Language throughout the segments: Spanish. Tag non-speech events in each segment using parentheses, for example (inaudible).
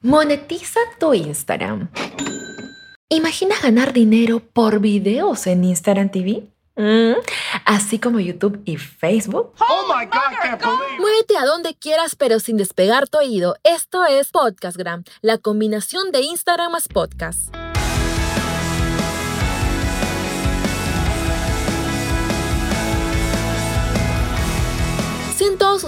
Monetiza tu Instagram. ¿Imaginas ganar dinero por videos en Instagram TV? Mm, así como YouTube y Facebook. Oh my God, Muévete a donde quieras, pero sin despegar tu oído. Esto es Podcastgram, la combinación de Instagram más podcast.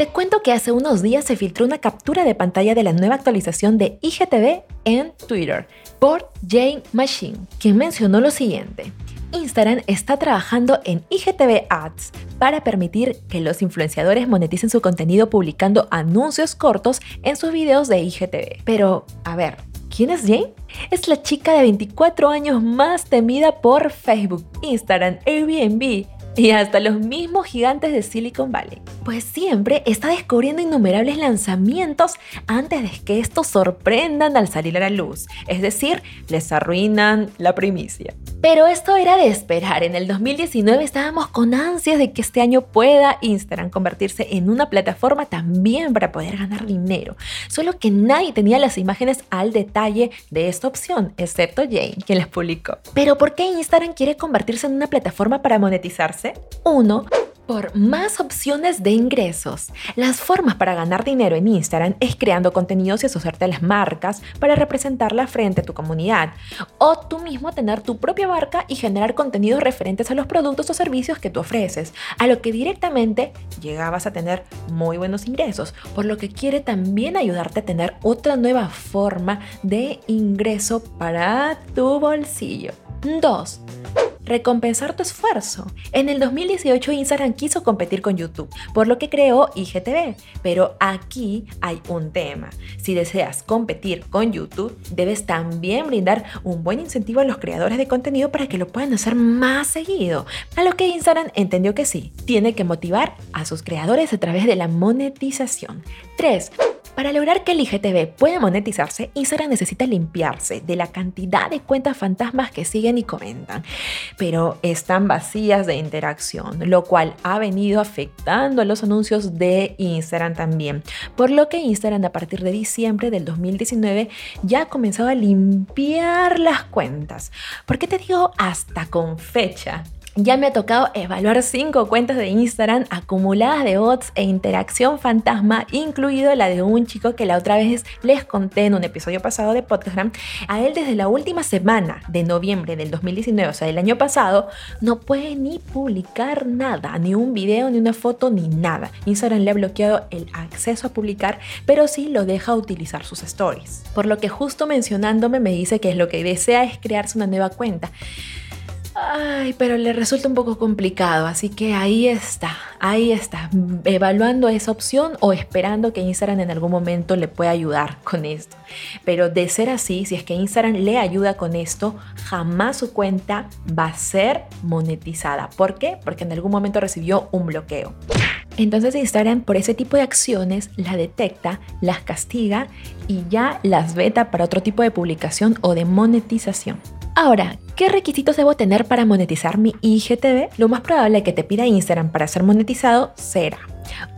Te cuento que hace unos días se filtró una captura de pantalla de la nueva actualización de IGTV en Twitter por Jane Machine, quien mencionó lo siguiente. Instagram está trabajando en IGTV Ads para permitir que los influenciadores moneticen su contenido publicando anuncios cortos en sus videos de IGTV. Pero, a ver, ¿quién es Jane? Es la chica de 24 años más temida por Facebook, Instagram, Airbnb y hasta los mismos gigantes de Silicon Valley. Pues siempre está descubriendo innumerables lanzamientos antes de que estos sorprendan al salir a la luz, es decir, les arruinan la primicia. Pero esto era de esperar. En el 2019 estábamos con ansias de que este año pueda Instagram convertirse en una plataforma también para poder ganar dinero. Solo que nadie tenía las imágenes al detalle de esta opción, excepto Jane, quien las publicó. Pero ¿por qué Instagram quiere convertirse en una plataforma para monetizarse? Uno, por más opciones de ingresos. Las formas para ganar dinero en Instagram es creando contenidos y asociarte a las marcas para representarla frente a tu comunidad. O tú mismo tener tu propia marca y generar contenidos referentes a los productos o servicios que tú ofreces, a lo que directamente llegabas a tener muy buenos ingresos, por lo que quiere también ayudarte a tener otra nueva forma de ingreso para tu bolsillo. 2 recompensar tu esfuerzo. En el 2018 Instagram quiso competir con YouTube, por lo que creó IGTV. Pero aquí hay un tema. Si deseas competir con YouTube, debes también brindar un buen incentivo a los creadores de contenido para que lo puedan hacer más seguido. A lo que Instagram entendió que sí, tiene que motivar a sus creadores a través de la monetización. 3. Para lograr que el IGTV pueda monetizarse, Instagram necesita limpiarse de la cantidad de cuentas fantasmas que siguen y comentan, pero están vacías de interacción, lo cual ha venido afectando a los anuncios de Instagram también. Por lo que Instagram a partir de diciembre del 2019 ya ha comenzado a limpiar las cuentas. ¿Por qué te digo hasta con fecha? Ya me ha tocado evaluar 5 cuentas de Instagram acumuladas de bots e interacción fantasma, incluido la de un chico que la otra vez les conté en un episodio pasado de Podcastgram. A él desde la última semana de noviembre del 2019, o sea, del año pasado, no puede ni publicar nada, ni un video, ni una foto, ni nada. Instagram le ha bloqueado el acceso a publicar, pero sí lo deja utilizar sus stories. Por lo que justo mencionándome me dice que es lo que desea es crearse una nueva cuenta. Ay, pero le resulta un poco complicado, así que ahí está, ahí está, evaluando esa opción o esperando que Instagram en algún momento le pueda ayudar con esto. Pero de ser así, si es que Instagram le ayuda con esto, jamás su cuenta va a ser monetizada. ¿Por qué? Porque en algún momento recibió un bloqueo. Entonces Instagram por ese tipo de acciones la detecta, las castiga y ya las veta para otro tipo de publicación o de monetización. Ahora, ¿qué requisitos debo tener para monetizar mi IGTV? Lo más probable que te pida Instagram para ser monetizado será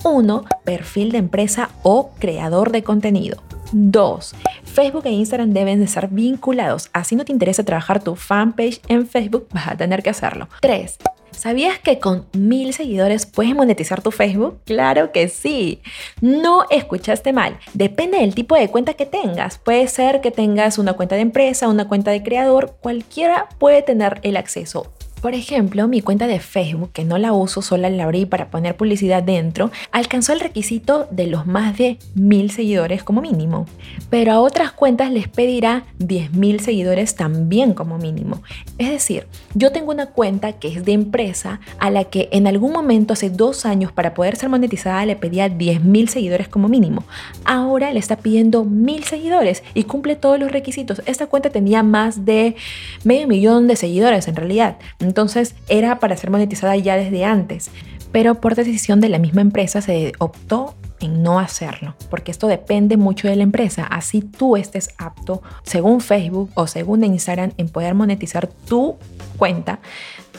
1. Perfil de empresa o creador de contenido. 2. Facebook e Instagram deben de ser vinculados. Así no te interesa trabajar tu fanpage en Facebook, vas a tener que hacerlo. 3. ¿Sabías que con mil seguidores puedes monetizar tu Facebook? Claro que sí. No escuchaste mal. Depende del tipo de cuenta que tengas. Puede ser que tengas una cuenta de empresa, una cuenta de creador. Cualquiera puede tener el acceso. Por ejemplo, mi cuenta de Facebook, que no la uso, solo la abrí para poner publicidad dentro, alcanzó el requisito de los más de mil seguidores como mínimo. Pero a otras cuentas les pedirá 10.000 seguidores también como mínimo. Es decir, yo tengo una cuenta que es de empresa a la que en algún momento hace dos años para poder ser monetizada le pedía 10.000 seguidores como mínimo. Ahora le está pidiendo 1.000 seguidores y cumple todos los requisitos. Esta cuenta tenía más de medio millón de seguidores en realidad. Entonces era para ser monetizada ya desde antes. pero por decisión de la misma empresa se optó en no hacerlo, porque esto depende mucho de la empresa. Así tú estés apto, según Facebook o según Instagram, en poder monetizar tu cuenta,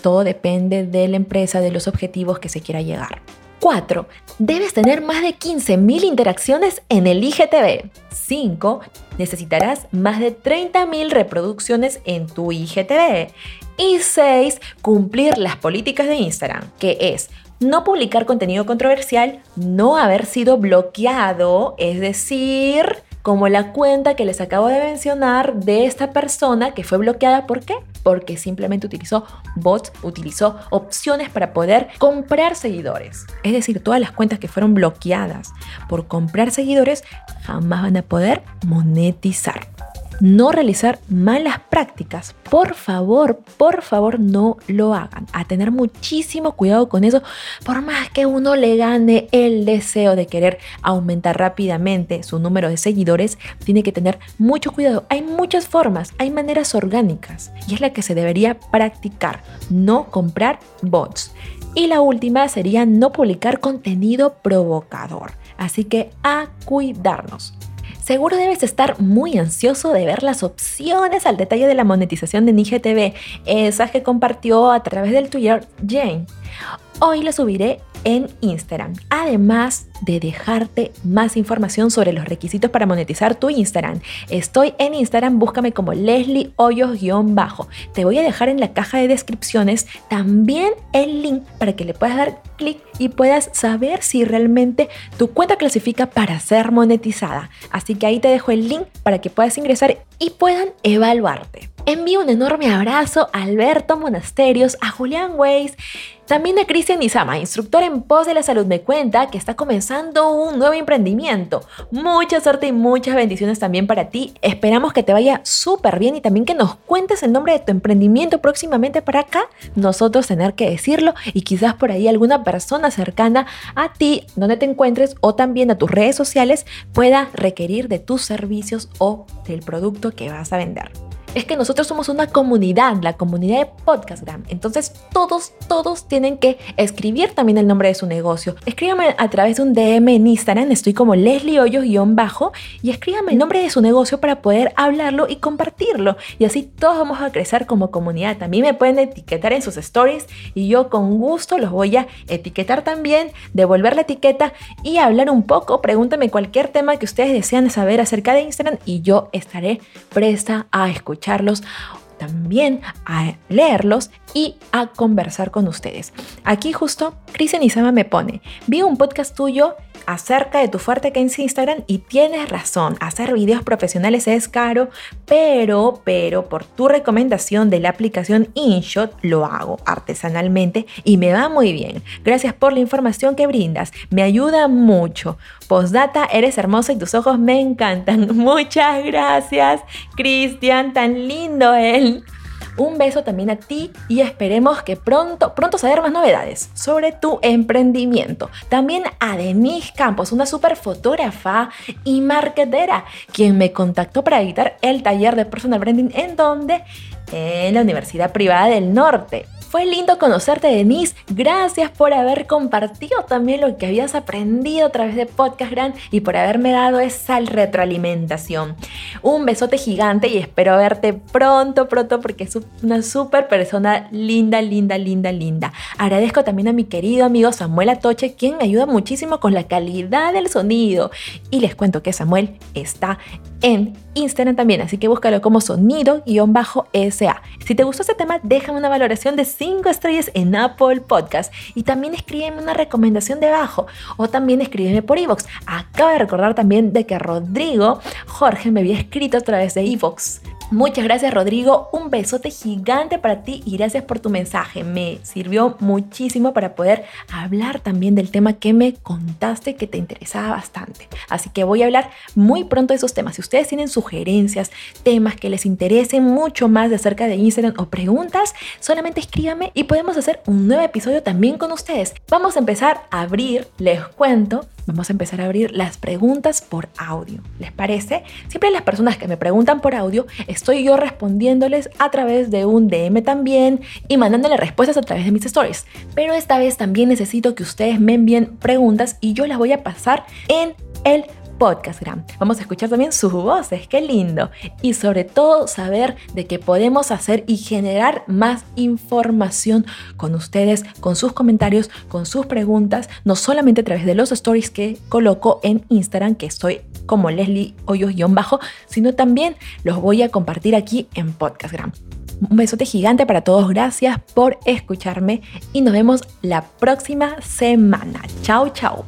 todo depende de la empresa, de los objetivos que se quiera llegar. 4. Debes tener más de 15.000 interacciones en el IGTV. 5. Necesitarás más de 30.000 reproducciones en tu IGTV. Y 6. Cumplir las políticas de Instagram, que es no publicar contenido controversial, no haber sido bloqueado, es decir, como la cuenta que les acabo de mencionar de esta persona que fue bloqueada. ¿Por qué? Porque simplemente utilizó bots, utilizó opciones para poder comprar seguidores. Es decir, todas las cuentas que fueron bloqueadas por comprar seguidores jamás van a poder monetizar no realizar malas prácticas. Por favor, por favor, no lo hagan. A tener muchísimo cuidado con eso, por más que uno le gane el deseo de querer aumentar rápidamente su número de seguidores, tiene que tener mucho cuidado. Hay muchas formas, hay maneras orgánicas y es la que se debería practicar, no comprar bots. Y la última sería no publicar contenido provocador. Así que a cuidarnos. Seguro debes estar muy ansioso de ver las opciones al detalle de la monetización de NIGTV, esas que compartió a través del Twitter Jane. Hoy lo subiré en Instagram, además de dejarte más información sobre los requisitos para monetizar tu Instagram. Estoy en Instagram, búscame como Leslie Hoyos-bajo. Te voy a dejar en la caja de descripciones también el link para que le puedas dar clic y puedas saber si realmente tu cuenta clasifica para ser monetizada. Así que ahí te dejo el link para que puedas ingresar y puedan evaluarte. Envío un enorme abrazo a Alberto Monasterios, a Julián Weiss, también a Cristian Izama, instructor en pos de la salud, me cuenta que está comenzando un nuevo emprendimiento. Mucha suerte y muchas bendiciones también para ti. Esperamos que te vaya súper bien y también que nos cuentes el nombre de tu emprendimiento próximamente para acá, nosotros tener que decirlo y quizás por ahí alguna persona cercana a ti, donde te encuentres o también a tus redes sociales, pueda requerir de tus servicios o del producto que vas a vender es que nosotros somos una comunidad, la comunidad de Podcastgram. Entonces todos, todos tienen que escribir también el nombre de su negocio. Escríbame a través de un DM en Instagram, estoy como Leslie Hoyos-bajo y escríbame el nombre de su negocio para poder hablarlo y compartirlo. Y así todos vamos a crecer como comunidad. También me pueden etiquetar en sus stories y yo con gusto los voy a etiquetar también, devolver la etiqueta y hablar un poco. Pregúntame cualquier tema que ustedes desean saber acerca de Instagram y yo estaré presta a escuchar escucharlos también a leerlos y a conversar con ustedes. Aquí justo Cristian Isama me pone, vi un podcast tuyo acerca de tu fuerte que en Instagram y tienes razón, hacer videos profesionales es caro, pero, pero por tu recomendación de la aplicación InShot lo hago artesanalmente y me va muy bien. Gracias por la información que brindas, me ayuda mucho. Postdata, eres hermosa y tus ojos me encantan. (laughs) Muchas gracias, Cristian, tan lindo él. Un beso también a ti y esperemos que pronto, pronto saber más novedades sobre tu emprendimiento. También a Denise Campos, una super fotógrafa y marketera, quien me contactó para editar el taller de personal branding en donde en la Universidad Privada del Norte. Fue lindo conocerte, Denise. Gracias por haber compartido también lo que habías aprendido a través de Podcast Grand y por haberme dado esa retroalimentación. Un besote gigante y espero verte pronto, pronto, porque es una súper persona linda, linda, linda, linda. Agradezco también a mi querido amigo Samuel Atoche, quien me ayuda muchísimo con la calidad del sonido. Y les cuento que Samuel está en Instagram también, así que búscalo como sonido-sa. Si te gustó este tema, déjame una valoración de 5 estrellas en Apple Podcast y también escríbeme una recomendación debajo o también escríbeme por iVoox. Acabo de recordar también de que Rodrigo Jorge me había escrito a través de iVoox. Muchas gracias Rodrigo, un besote gigante para ti y gracias por tu mensaje. Me sirvió muchísimo para poder hablar también del tema que me contaste que te interesaba bastante. Así que voy a hablar muy pronto de esos temas. Si ustedes tienen sugerencias, temas que les interesen mucho más de acerca de Instagram o preguntas, solamente escríbame y podemos hacer un nuevo episodio también con ustedes. Vamos a empezar a abrir, les cuento, vamos a empezar a abrir las preguntas por audio. ¿Les parece? Siempre las personas que me preguntan por audio, estoy yo respondiéndoles a través de un DM también y mandándole respuestas a través de mis stories. Pero esta vez también necesito que ustedes me envíen preguntas y yo las voy a pasar en el Podcastgram. Vamos a escuchar también sus voces, qué lindo. Y sobre todo saber de qué podemos hacer y generar más información con ustedes, con sus comentarios, con sus preguntas, no solamente a través de los stories que coloco en Instagram, que estoy como Leslie Hoyos-bajo, sino también los voy a compartir aquí en Podcastgram. Un besote gigante para todos, gracias por escucharme y nos vemos la próxima semana. Chao, chao.